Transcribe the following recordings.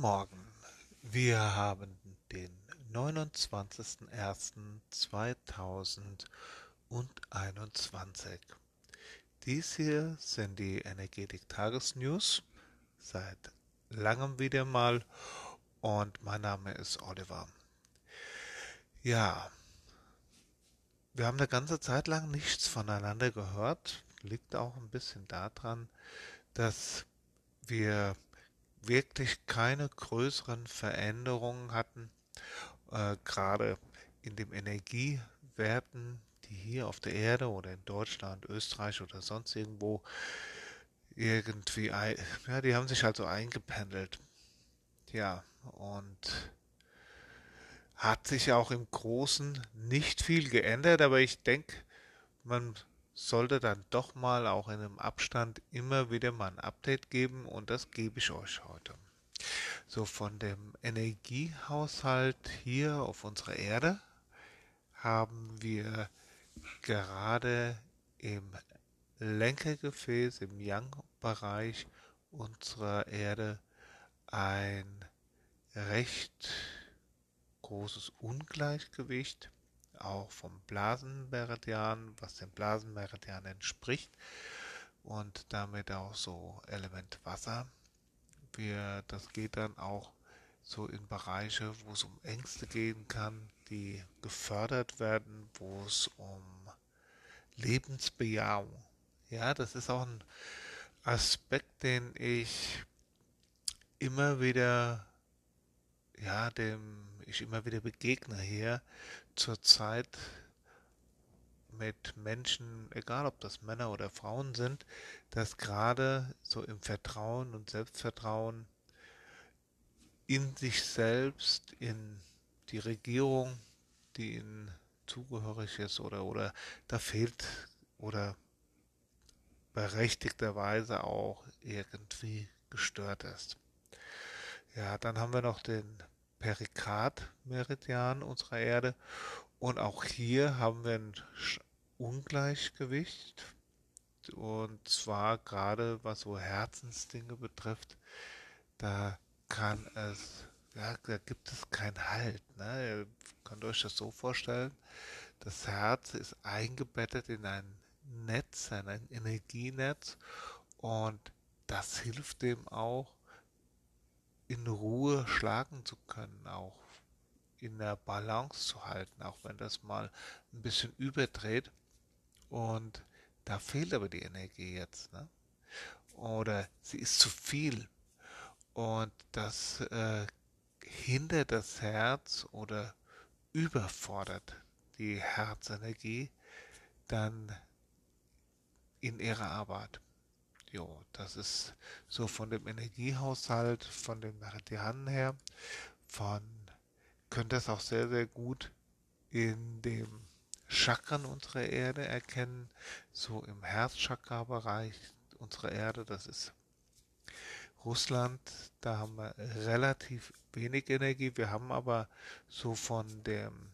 Guten Morgen. Wir haben den 29.01.2021. Dies hier sind die Energetik Tagesnews. Seit langem wieder mal. Und mein Name ist Oliver. Ja, wir haben eine ganze Zeit lang nichts voneinander gehört. Liegt auch ein bisschen daran, dass wir wirklich keine größeren Veränderungen hatten, äh, gerade in den Energiewerten, die hier auf der Erde oder in Deutschland, Österreich oder sonst irgendwo irgendwie, ja, die haben sich also eingependelt. Ja, und hat sich auch im Großen nicht viel geändert, aber ich denke, man sollte dann doch mal auch in einem Abstand immer wieder mal ein Update geben und das gebe ich euch heute. So von dem Energiehaushalt hier auf unserer Erde haben wir gerade im Lenkergefäß, im Yang-Bereich unserer Erde ein recht großes Ungleichgewicht auch vom Blasenmeridian, was dem Blasenmeridian entspricht und damit auch so Element Wasser. Wir, das geht dann auch so in Bereiche, wo es um Ängste gehen kann, die gefördert werden, wo es um Lebensbejahung. Ja, das ist auch ein Aspekt, den ich immer wieder, ja, dem ich immer wieder begegne hier zurzeit mit Menschen, egal ob das Männer oder Frauen sind, dass gerade so im Vertrauen und Selbstvertrauen in sich selbst, in die Regierung, die ihnen zugehörig ist oder, oder da fehlt oder berechtigterweise auch irgendwie gestört ist. Ja, dann haben wir noch den Perikardmeridian unserer Erde. Und auch hier haben wir ein Ungleichgewicht. Und zwar gerade was so Herzensdinge betrifft, da kann es, ja, da gibt es keinen Halt. Ne? Ihr könnt euch das so vorstellen. Das Herz ist eingebettet in ein Netz, in ein Energienetz und das hilft dem auch, in Ruhe schlagen zu können, auch in der Balance zu halten, auch wenn das mal ein bisschen überdreht. Und da fehlt aber die Energie jetzt. Ne? Oder sie ist zu viel. Und das äh, hindert das Herz oder überfordert die Herzenergie dann in ihrer Arbeit. Jo, das ist so von dem Energiehaushalt, von den Meridianen her, von, könnt das auch sehr, sehr gut in dem Chakren unserer Erde erkennen, so im Herzchakra-Bereich unserer Erde, das ist Russland, da haben wir relativ wenig Energie, wir haben aber so von dem,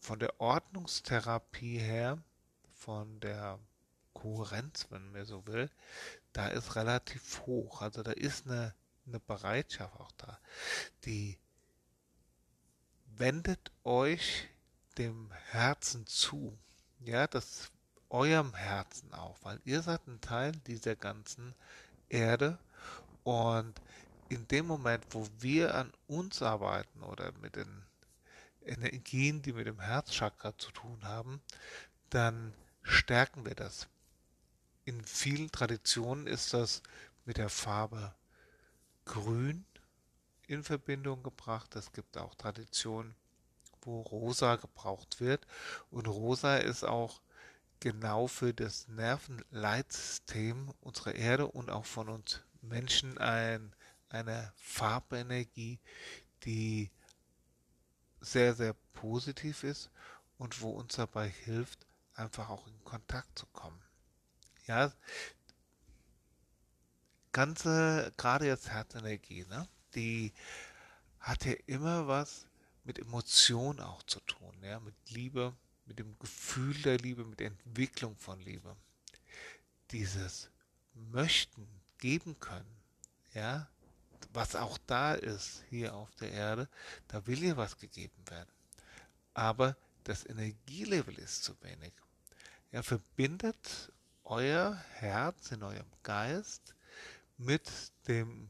von der Ordnungstherapie her, von der Kohärenz, wenn man so will, da ist relativ hoch. Also da ist eine, eine Bereitschaft auch da. Die wendet euch dem Herzen zu. Ja, das eurem Herzen auch, weil ihr seid ein Teil dieser ganzen Erde und in dem Moment, wo wir an uns arbeiten oder mit den Energien, die mit dem Herzchakra zu tun haben, dann stärken wir das in vielen Traditionen ist das mit der Farbe Grün in Verbindung gebracht. Es gibt auch Traditionen, wo Rosa gebraucht wird. Und Rosa ist auch genau für das Nervenleitsystem unserer Erde und auch von uns Menschen ein, eine Farbenergie, die sehr, sehr positiv ist und wo uns dabei hilft, einfach auch in Kontakt zu kommen. Ja, ganze, gerade jetzt Herzenergie, ne? Die hat ja immer was mit Emotion auch zu tun, ja, mit Liebe, mit dem Gefühl der Liebe, mit der Entwicklung von Liebe. Dieses Möchten, geben können, ja, was auch da ist hier auf der Erde, da will hier was gegeben werden. Aber das Energielevel ist zu wenig. Er verbindet euer Herz in eurem Geist mit dem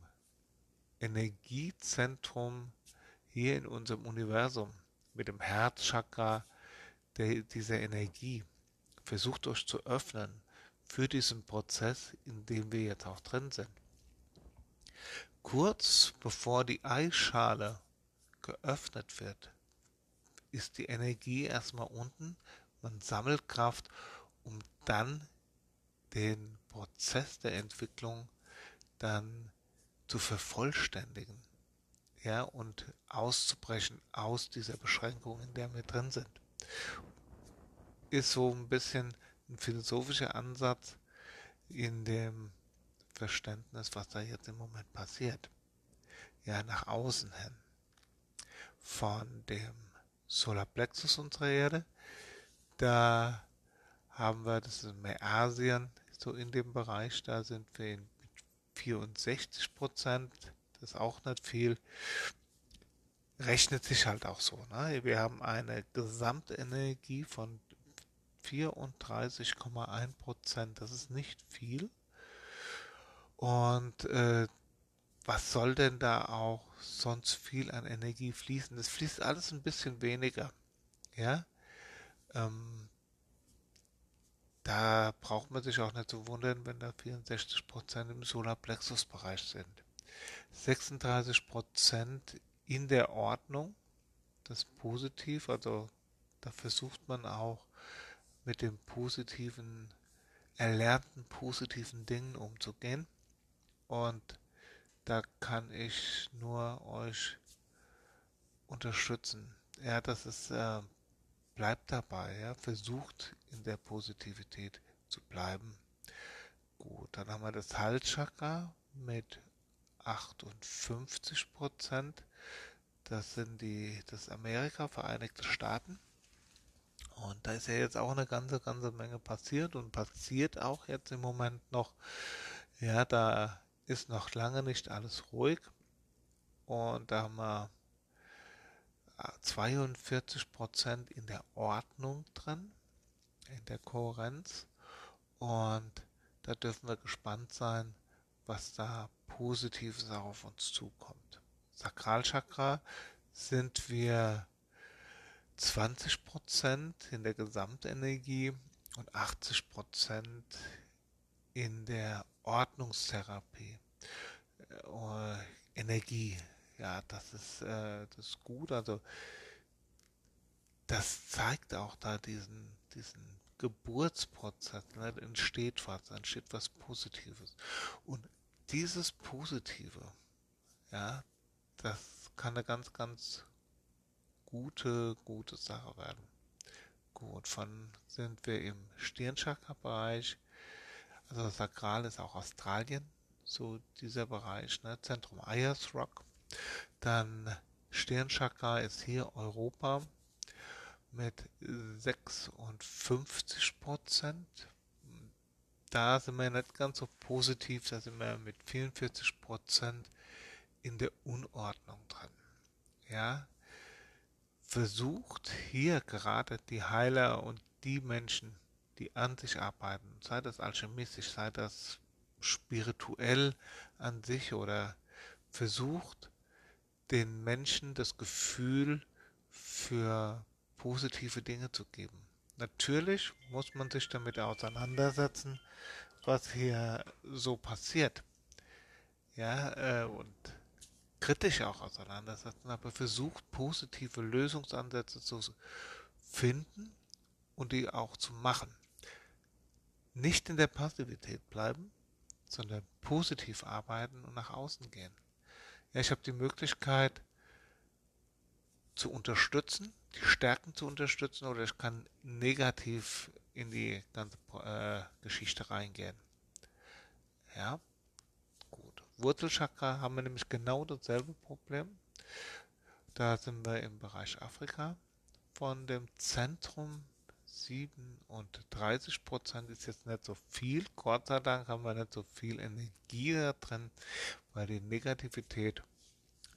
Energiezentrum hier in unserem Universum, mit dem Herzchakra der, dieser Energie. Versucht euch zu öffnen für diesen Prozess, in dem wir jetzt auch drin sind. Kurz bevor die Eischale geöffnet wird, ist die Energie erstmal unten, man sammelt Kraft, um dann den Prozess der Entwicklung dann zu vervollständigen ja, und auszubrechen aus dieser Beschränkung, in der wir drin sind. Ist so ein bisschen ein philosophischer Ansatz in dem Verständnis, was da jetzt im Moment passiert. Ja, nach außen hin. Von dem Solarplexus unserer Erde, da haben wir, das ist Asien, so in dem Bereich, da sind wir mit 64 Prozent, das ist auch nicht viel, rechnet sich halt auch so. Ne? Wir haben eine Gesamtenergie von 34,1 Prozent, das ist nicht viel. Und äh, was soll denn da auch sonst viel an Energie fließen? Es fließt alles ein bisschen weniger. Ja, ähm, da braucht man sich auch nicht zu wundern, wenn da 64% im Solarplexus-Bereich sind. 36% in der Ordnung, das ist positiv, also da versucht man auch mit den positiven, erlernten positiven Dingen umzugehen. Und da kann ich nur euch unterstützen. Ja, das ist, äh, bleibt dabei, ja, versucht in der Positivität zu bleiben. Gut, dann haben wir das Halschakra mit 58 Prozent. Das sind die, das Amerika, Vereinigte Staaten. Und da ist ja jetzt auch eine ganze, ganze Menge passiert und passiert auch jetzt im Moment noch. Ja, da ist noch lange nicht alles ruhig. Und da haben wir 42 äh, Prozent in der Ordnung drin, in der Kohärenz. Und da dürfen wir gespannt sein, was da Positives auf uns zukommt. Sakralchakra sind wir 20 Prozent in der Gesamtenergie und 80 Prozent in der Ordnungstherapie, äh, Energie. Ja, das ist, äh, das ist gut. Also das zeigt auch da diesen, diesen Geburtsprozess. Ne? Entsteht was, entsteht was Positives. Und dieses Positive, ja, das kann eine ganz, ganz gute, gute Sache werden. Gut, von sind wir im Stirnchakra-Bereich also Sakral ist auch Australien, so dieser Bereich, ne? Zentrum Ayers Rock. Dann Stirnchakra ist hier Europa mit 56 Prozent. Da sind wir nicht ganz so positiv, da sind wir mit 44 Prozent in der Unordnung drin. Ja, versucht hier gerade die Heiler und die Menschen, die an sich arbeiten, sei das alchemistisch, sei das spirituell an sich oder versucht den Menschen das Gefühl für positive Dinge zu geben. Natürlich muss man sich damit auseinandersetzen, was hier so passiert. Ja, äh, und kritisch auch auseinandersetzen, aber versucht positive Lösungsansätze zu finden und die auch zu machen nicht in der Passivität bleiben, sondern positiv arbeiten und nach außen gehen. Ja, ich habe die Möglichkeit zu unterstützen, die Stärken zu unterstützen oder ich kann negativ in die ganze äh, Geschichte reingehen. Ja, gut. Wurzelchakra haben wir nämlich genau dasselbe Problem. Da sind wir im Bereich Afrika. Von dem Zentrum 37 Prozent ist jetzt nicht so viel. Gott sei Dank haben wir nicht so viel Energie da drin, weil die Negativität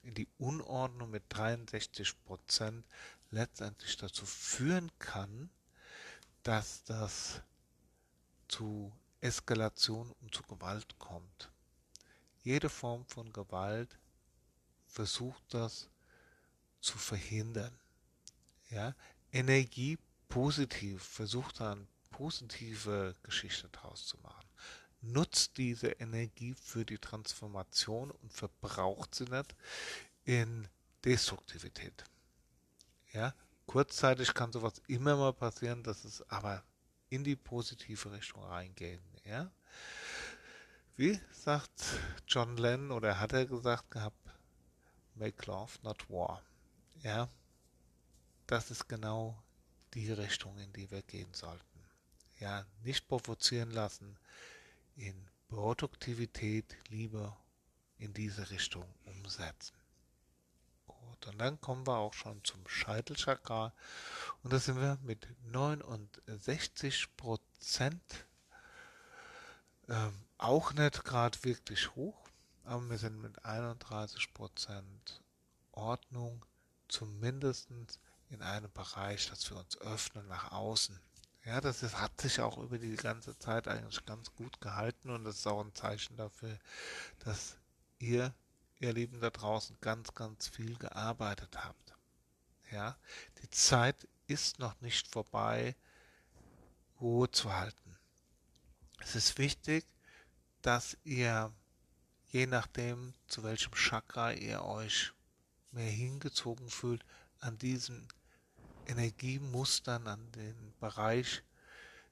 in die Unordnung mit 63 Prozent letztendlich dazu führen kann, dass das zu Eskalation und zu Gewalt kommt. Jede Form von Gewalt versucht das zu verhindern. Ja, Energie positiv, versucht da eine positive Geschichte draus zu machen. Nutzt diese Energie für die Transformation und verbraucht sie nicht in Destruktivität. Ja, kurzzeitig kann sowas immer mal passieren, dass es aber in die positive Richtung reingehen. Ja, wie sagt John Lennon oder hat er gesagt gehabt, make love, not war. Ja, das ist genau die Richtung, in die wir gehen sollten. Ja, nicht provozieren lassen, in Produktivität lieber in diese Richtung umsetzen. Gut, und dann kommen wir auch schon zum Scheitelchakra und da sind wir mit 69 Prozent ähm, auch nicht gerade wirklich hoch, aber wir sind mit 31 Prozent Ordnung zumindest in einem Bereich, dass wir uns öffnen nach außen. Ja, das ist, hat sich auch über die ganze Zeit eigentlich ganz gut gehalten und das ist auch ein Zeichen dafür, dass ihr, ihr Lieben da draußen, ganz, ganz viel gearbeitet habt. Ja, die Zeit ist noch nicht vorbei, Ruhe zu halten. Es ist wichtig, dass ihr, je nachdem, zu welchem Chakra ihr euch mehr hingezogen fühlt, an diesen Energiemustern, an den Bereich,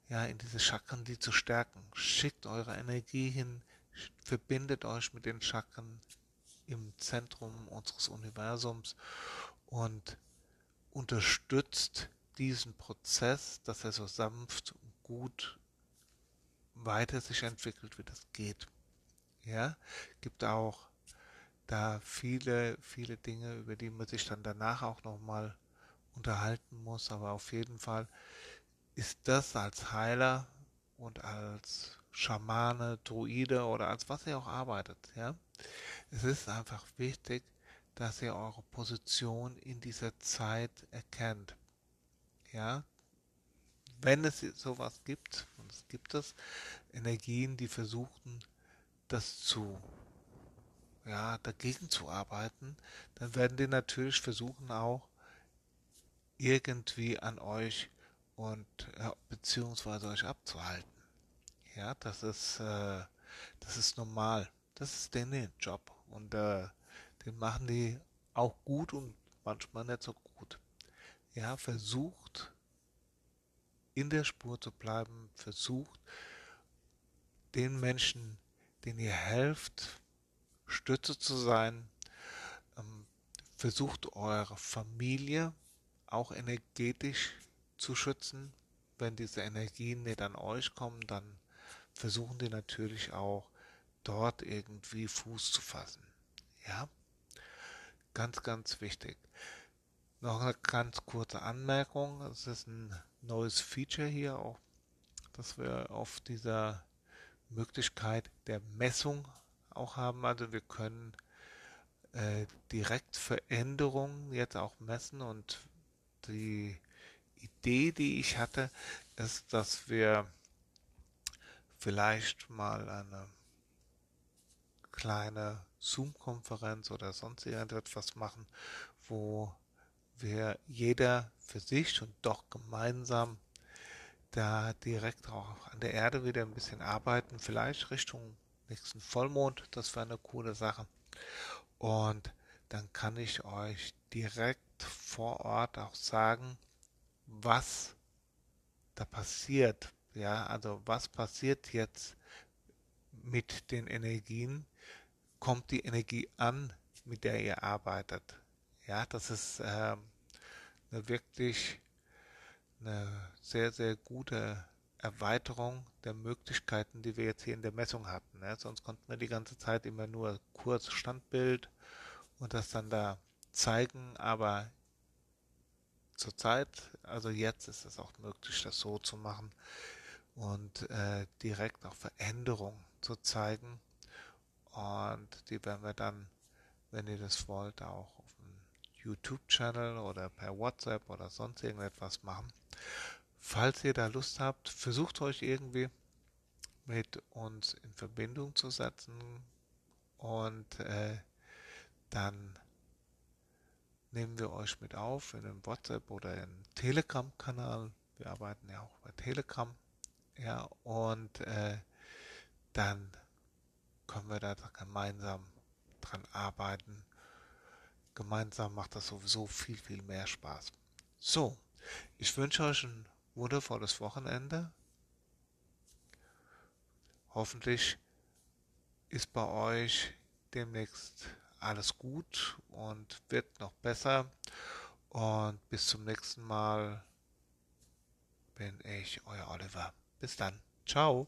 ja, in diese Chakren, die zu stärken. Schickt eure Energie hin, verbindet euch mit den Chakren im Zentrum unseres Universums und unterstützt diesen Prozess, dass er so sanft und gut weiter sich entwickelt, wie das geht. Ja, gibt auch da viele, viele Dinge, über die man sich dann danach auch nochmal unterhalten muss, aber auf jeden Fall ist das als Heiler und als Schamane, Druide oder als was ihr auch arbeitet, ja. Es ist einfach wichtig, dass ihr eure Position in dieser Zeit erkennt. Ja, wenn es sowas gibt, und es gibt es, Energien, die versuchen, das zu, ja, dagegen zu arbeiten, dann werden die natürlich versuchen auch irgendwie an euch und ja, beziehungsweise euch abzuhalten. Ja, das ist, äh, das ist normal. Das ist denen Job und äh, den machen die auch gut und manchmal nicht so gut. Ja, versucht in der Spur zu bleiben, versucht den Menschen, denen ihr helft, Stütze zu sein, ähm, versucht eure Familie auch energetisch zu schützen. Wenn diese Energien nicht an euch kommen, dann versuchen die natürlich auch dort irgendwie Fuß zu fassen. Ja, ganz, ganz wichtig. Noch eine ganz kurze Anmerkung. Es ist ein neues Feature hier auch, dass wir auf dieser Möglichkeit der Messung auch haben. Also wir können äh, direkt Veränderungen jetzt auch messen und die Idee, die ich hatte, ist, dass wir vielleicht mal eine kleine Zoom-Konferenz oder sonst irgendetwas machen, wo wir jeder für sich und doch gemeinsam da direkt auch an der Erde wieder ein bisschen arbeiten, vielleicht Richtung nächsten Vollmond, das wäre eine coole Sache. Und dann kann ich euch direkt vor Ort auch sagen, was da passiert. Ja, also was passiert jetzt mit den Energien? Kommt die Energie an, mit der ihr arbeitet? Ja, das ist äh, eine wirklich eine sehr, sehr gute Erweiterung der Möglichkeiten, die wir jetzt hier in der Messung hatten. Ne? Sonst konnten wir die ganze Zeit immer nur kurz Standbild und das dann da zeigen, aber zurzeit, also jetzt ist es auch möglich, das so zu machen und äh, direkt auch Veränderungen zu zeigen. Und die werden wir dann, wenn ihr das wollt, auch auf dem YouTube-Channel oder per WhatsApp oder sonst irgendetwas machen. Falls ihr da Lust habt, versucht euch irgendwie mit uns in Verbindung zu setzen und äh, dann nehmen wir euch mit auf in einem WhatsApp oder einen Telegram-Kanal. Wir arbeiten ja auch bei Telegram. Ja, und äh, dann können wir da gemeinsam dran arbeiten. Gemeinsam macht das sowieso viel, viel mehr Spaß. So, ich wünsche euch ein wundervolles Wochenende. Hoffentlich ist bei euch demnächst alles gut und wird noch besser. Und bis zum nächsten Mal bin ich euer Oliver. Bis dann. Ciao.